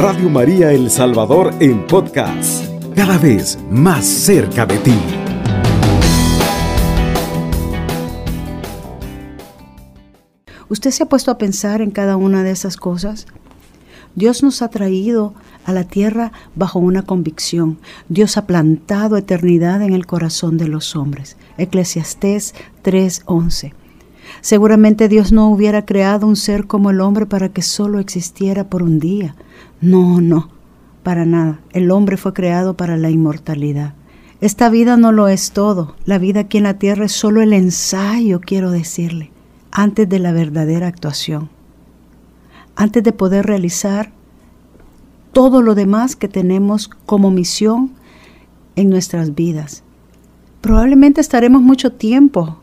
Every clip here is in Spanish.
Radio María El Salvador en podcast, cada vez más cerca de ti. ¿Usted se ha puesto a pensar en cada una de esas cosas? Dios nos ha traído a la tierra bajo una convicción. Dios ha plantado eternidad en el corazón de los hombres. Eclesiastés 3:11. Seguramente Dios no hubiera creado un ser como el hombre para que solo existiera por un día. No, no, para nada. El hombre fue creado para la inmortalidad. Esta vida no lo es todo. La vida aquí en la tierra es solo el ensayo, quiero decirle, antes de la verdadera actuación. Antes de poder realizar todo lo demás que tenemos como misión en nuestras vidas. Probablemente estaremos mucho tiempo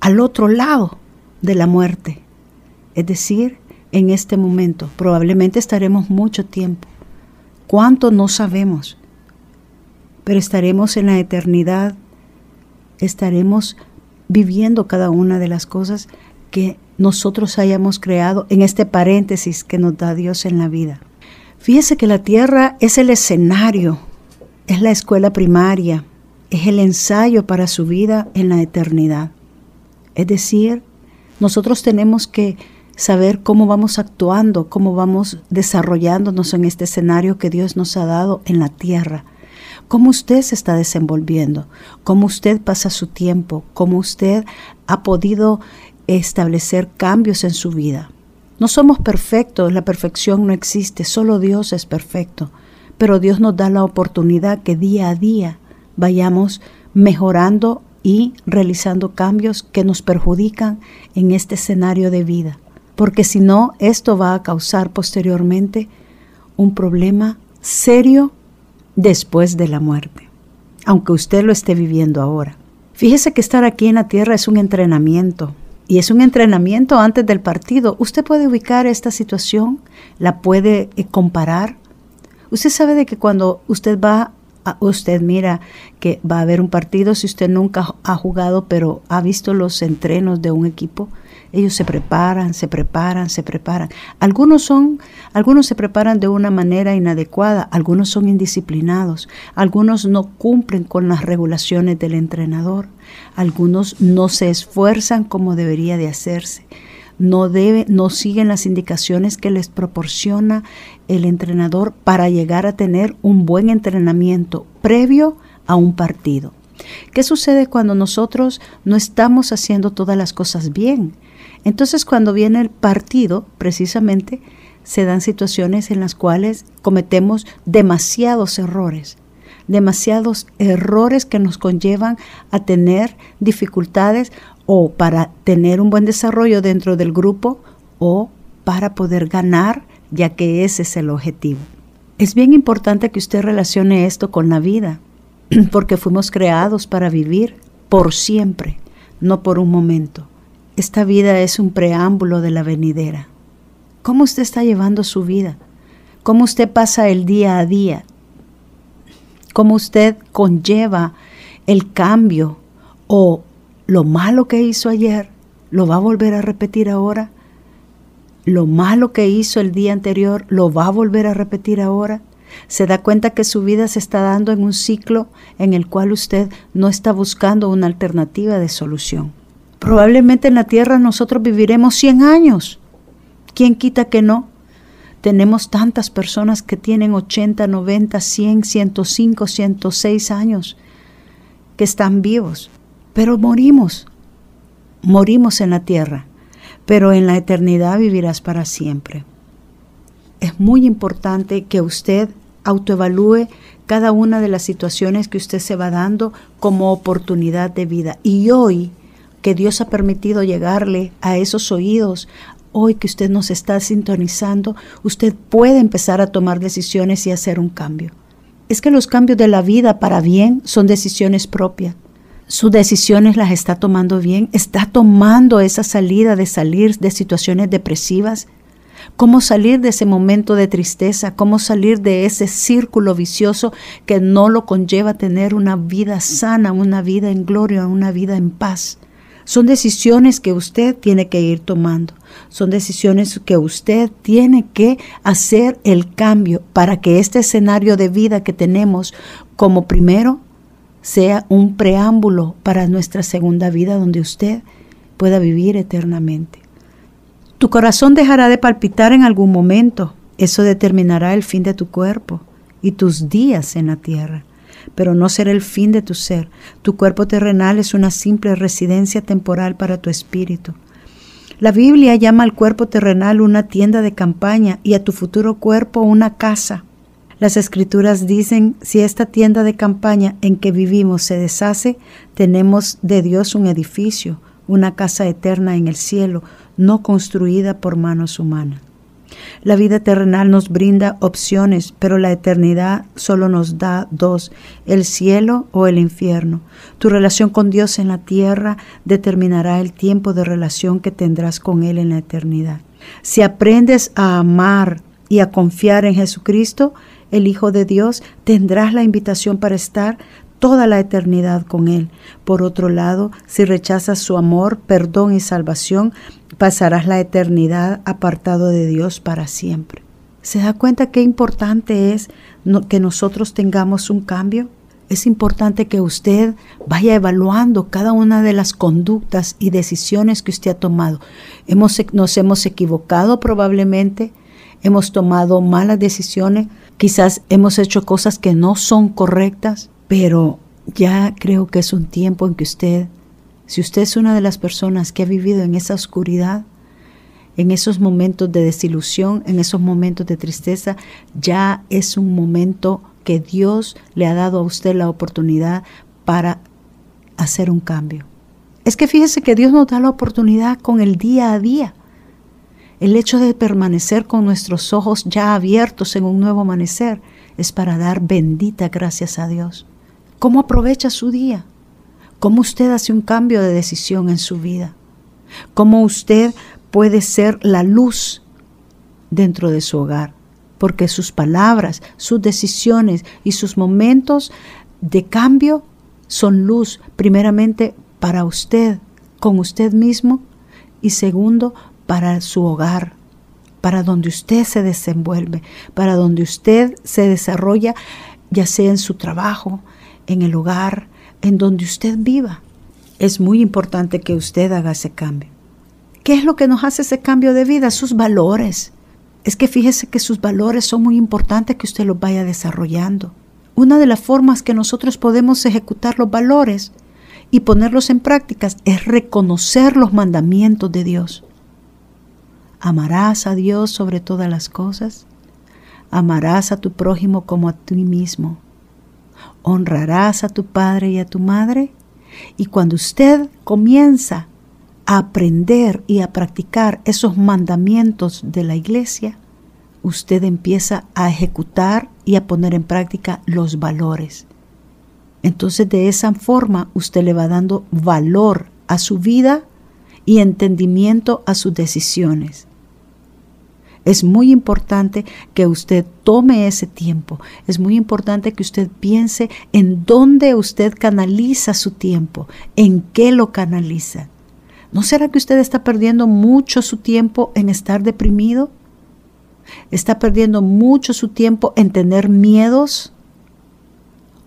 al otro lado de la muerte. Es decir, en este momento. Probablemente estaremos mucho tiempo. ¿Cuánto? No sabemos. Pero estaremos en la eternidad. Estaremos viviendo cada una de las cosas que nosotros hayamos creado en este paréntesis que nos da Dios en la vida. Fíjese que la tierra es el escenario, es la escuela primaria, es el ensayo para su vida en la eternidad. Es decir, nosotros tenemos que saber cómo vamos actuando, cómo vamos desarrollándonos en este escenario que Dios nos ha dado en la tierra. Cómo usted se está desenvolviendo, cómo usted pasa su tiempo, cómo usted ha podido establecer cambios en su vida. No somos perfectos, la perfección no existe, solo Dios es perfecto, pero Dios nos da la oportunidad que día a día vayamos mejorando y realizando cambios que nos perjudican en este escenario de vida. Porque si no, esto va a causar posteriormente un problema serio después de la muerte, aunque usted lo esté viviendo ahora. Fíjese que estar aquí en la tierra es un entrenamiento y es un entrenamiento antes del partido. Usted puede ubicar esta situación, la puede eh, comparar. Usted sabe de que cuando usted va usted mira que va a haber un partido si usted nunca ha jugado, pero ha visto los entrenos de un equipo. Ellos se preparan, se preparan, se preparan. Algunos son, algunos se preparan de una manera inadecuada, algunos son indisciplinados, algunos no cumplen con las regulaciones del entrenador, algunos no se esfuerzan como debería de hacerse no, debe, no siguen las indicaciones que les proporciona el entrenador para llegar a tener un buen entrenamiento previo a un partido. ¿Qué sucede cuando nosotros no estamos haciendo todas las cosas bien? Entonces cuando viene el partido, precisamente, se dan situaciones en las cuales cometemos demasiados errores, demasiados errores que nos conllevan a tener dificultades o para tener un buen desarrollo dentro del grupo o para poder ganar, ya que ese es el objetivo. Es bien importante que usted relacione esto con la vida, porque fuimos creados para vivir por siempre, no por un momento. Esta vida es un preámbulo de la venidera. ¿Cómo usted está llevando su vida? ¿Cómo usted pasa el día a día? ¿Cómo usted conlleva el cambio o lo malo que hizo ayer, lo va a volver a repetir ahora. Lo malo que hizo el día anterior, lo va a volver a repetir ahora. Se da cuenta que su vida se está dando en un ciclo en el cual usted no está buscando una alternativa de solución. Probablemente en la tierra nosotros viviremos 100 años. ¿Quién quita que no? Tenemos tantas personas que tienen 80, 90, 100, 105, 106 años que están vivos. Pero morimos, morimos en la tierra, pero en la eternidad vivirás para siempre. Es muy importante que usted autoevalúe cada una de las situaciones que usted se va dando como oportunidad de vida. Y hoy que Dios ha permitido llegarle a esos oídos, hoy que usted nos está sintonizando, usted puede empezar a tomar decisiones y hacer un cambio. Es que los cambios de la vida para bien son decisiones propias sus decisiones las está tomando bien, está tomando esa salida de salir de situaciones depresivas, cómo salir de ese momento de tristeza, cómo salir de ese círculo vicioso que no lo conlleva tener una vida sana, una vida en gloria, una vida en paz. Son decisiones que usted tiene que ir tomando. Son decisiones que usted tiene que hacer el cambio para que este escenario de vida que tenemos como primero sea un preámbulo para nuestra segunda vida donde usted pueda vivir eternamente. Tu corazón dejará de palpitar en algún momento. Eso determinará el fin de tu cuerpo y tus días en la tierra pero no será el fin de tu ser. Tu cuerpo terrenal es una simple residencia temporal para tu espíritu. La Biblia llama al cuerpo terrenal una tienda de campaña y a tu futuro cuerpo una casa. Las escrituras dicen, si esta tienda de campaña en que vivimos se deshace, tenemos de Dios un edificio, una casa eterna en el cielo, no construida por manos humanas. La vida terrenal nos brinda opciones, pero la eternidad solo nos da dos, el cielo o el infierno. Tu relación con Dios en la tierra determinará el tiempo de relación que tendrás con Él en la eternidad. Si aprendes a amar y a confiar en Jesucristo, el Hijo de Dios, tendrás la invitación para estar toda la eternidad con Él. Por otro lado, si rechazas su amor, perdón y salvación, pasarás la eternidad apartado de Dios para siempre. ¿Se da cuenta qué importante es que nosotros tengamos un cambio? Es importante que usted vaya evaluando cada una de las conductas y decisiones que usted ha tomado. Hemos, nos hemos equivocado probablemente, hemos tomado malas decisiones, quizás hemos hecho cosas que no son correctas, pero ya creo que es un tiempo en que usted si usted es una de las personas que ha vivido en esa oscuridad, en esos momentos de desilusión, en esos momentos de tristeza, ya es un momento que Dios le ha dado a usted la oportunidad para hacer un cambio. Es que fíjese que Dios nos da la oportunidad con el día a día. El hecho de permanecer con nuestros ojos ya abiertos en un nuevo amanecer es para dar bendita gracias a Dios. ¿Cómo aprovecha su día? cómo usted hace un cambio de decisión en su vida, cómo usted puede ser la luz dentro de su hogar, porque sus palabras, sus decisiones y sus momentos de cambio son luz, primeramente para usted, con usted mismo, y segundo, para su hogar, para donde usted se desenvuelve, para donde usted se desarrolla, ya sea en su trabajo, en el hogar, en donde usted viva. Es muy importante que usted haga ese cambio. ¿Qué es lo que nos hace ese cambio de vida? Sus valores. Es que fíjese que sus valores son muy importantes que usted los vaya desarrollando. Una de las formas que nosotros podemos ejecutar los valores y ponerlos en prácticas es reconocer los mandamientos de Dios. Amarás a Dios sobre todas las cosas. Amarás a tu prójimo como a ti mismo honrarás a tu padre y a tu madre. Y cuando usted comienza a aprender y a practicar esos mandamientos de la iglesia, usted empieza a ejecutar y a poner en práctica los valores. Entonces de esa forma usted le va dando valor a su vida y entendimiento a sus decisiones. Es muy importante que usted tome ese tiempo. Es muy importante que usted piense en dónde usted canaliza su tiempo, en qué lo canaliza. ¿No será que usted está perdiendo mucho su tiempo en estar deprimido? ¿Está perdiendo mucho su tiempo en tener miedos?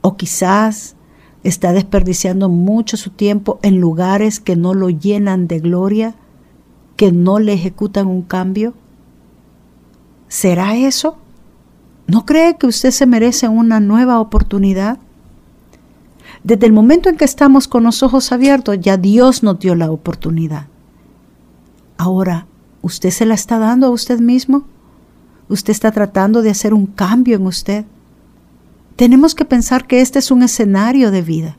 ¿O quizás está desperdiciando mucho su tiempo en lugares que no lo llenan de gloria, que no le ejecutan un cambio? ¿Será eso? ¿No cree que usted se merece una nueva oportunidad? Desde el momento en que estamos con los ojos abiertos, ya Dios nos dio la oportunidad. Ahora, ¿usted se la está dando a usted mismo? ¿Usted está tratando de hacer un cambio en usted? Tenemos que pensar que este es un escenario de vida.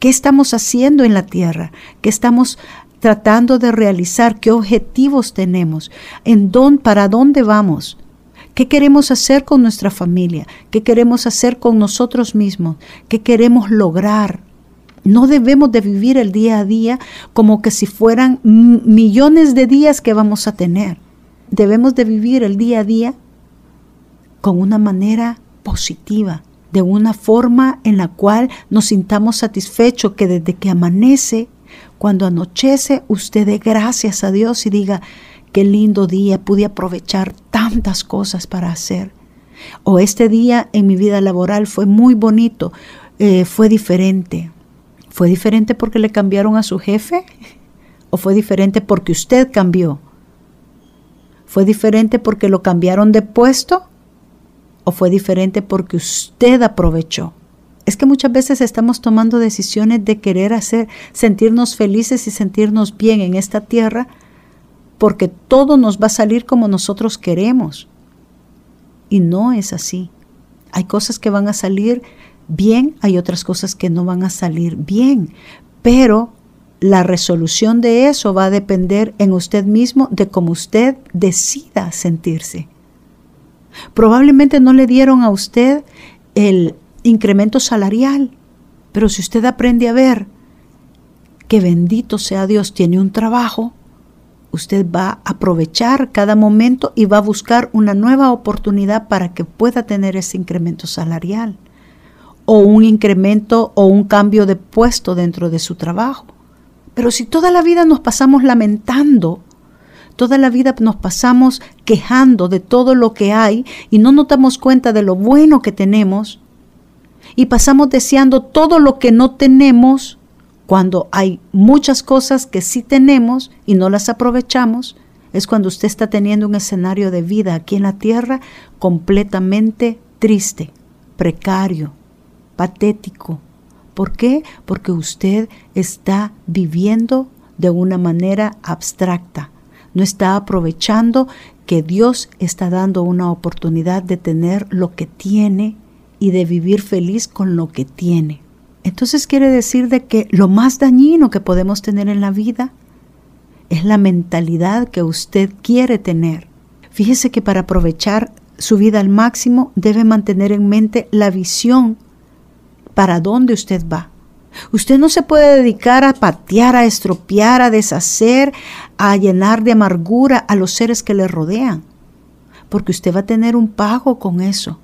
¿Qué estamos haciendo en la tierra? ¿Qué estamos tratando de realizar, qué objetivos tenemos, en dónde, para dónde vamos, qué queremos hacer con nuestra familia, qué queremos hacer con nosotros mismos, qué queremos lograr. No debemos de vivir el día a día como que si fueran millones de días que vamos a tener. Debemos de vivir el día a día con una manera positiva, de una forma en la cual nos sintamos satisfechos que desde que amanece Cuando anochece, usted dé gracias a Dios y diga, qué lindo día, pude aprovechar tantas cosas para hacer. O este día en mi vida laboral fue muy bonito, eh, fue diferente. ¿Fue diferente porque le cambiaron a su jefe? ¿O fue diferente porque usted cambió? ¿Fue diferente porque lo cambiaron de puesto? ¿O fue diferente porque usted aprovechó? Es que muchas veces estamos tomando decisiones de querer hacer, sentirnos felices y sentirnos bien en esta tierra porque todo nos va a salir como nosotros queremos. Y no es así. Hay cosas que van a salir bien, hay otras cosas que no van a salir bien, pero la resolución de eso va a depender en usted mismo de cómo usted decida sentirse. Probablemente no le dieron a usted el incremento salarial, pero si usted aprende a ver que bendito sea Dios tiene un trabajo, usted va a aprovechar cada momento y va a buscar una nueva oportunidad para que pueda tener ese incremento salarial o un incremento o un cambio de puesto dentro de su trabajo. Pero si toda la vida nos pasamos lamentando, toda la vida nos pasamos quejando de todo lo que hay y no nos damos cuenta de lo bueno que tenemos y pasamos deseando todo lo que no tenemos cuando hay muchas cosas que sí tenemos y no las aprovechamos, es cuando usted está teniendo un escenario de vida aquí en la tierra completamente triste, precario, patético. ¿Por qué? Porque usted está viviendo de una manera abstracta. No está aprovechando que Dios está dando una oportunidad de tener lo que tiene y de vivir feliz con lo que tiene. Entonces quiere decir de que lo más dañino que podemos tener en la vida es la mentalidad que usted quiere tener. Fíjese que para aprovechar su vida al máximo debe mantener en mente la visión para dónde usted va. Usted no se puede dedicar a patear, a estropear, a deshacer, a llenar de amargura a los seres que le rodean, porque usted va a tener un pago con eso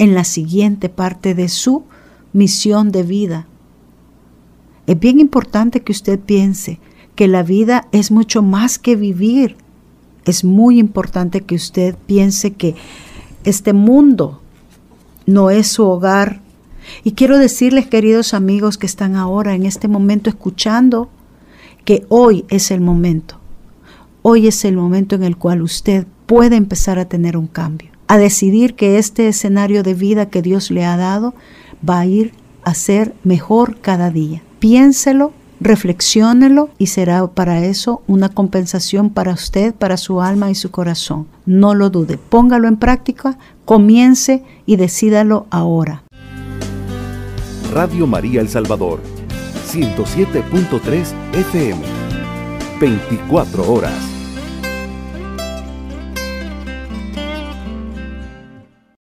en la siguiente parte de su misión de vida. Es bien importante que usted piense que la vida es mucho más que vivir. Es muy importante que usted piense que este mundo no es su hogar y quiero decirles, queridos amigos que están ahora en este momento escuchando, que hoy es el momento. Hoy es el momento en el cual usted puede empezar a tener un cambio, a decidir que este escenario de vida que Dios le ha dado va a ir a ser mejor cada día. Piénselo, reflexiónelo y será para eso una compensación para usted, para su alma y su corazón. No lo dude, póngalo en práctica, comience y decídalo ahora. Radio María El Salvador, 107.3 FM, 24 horas.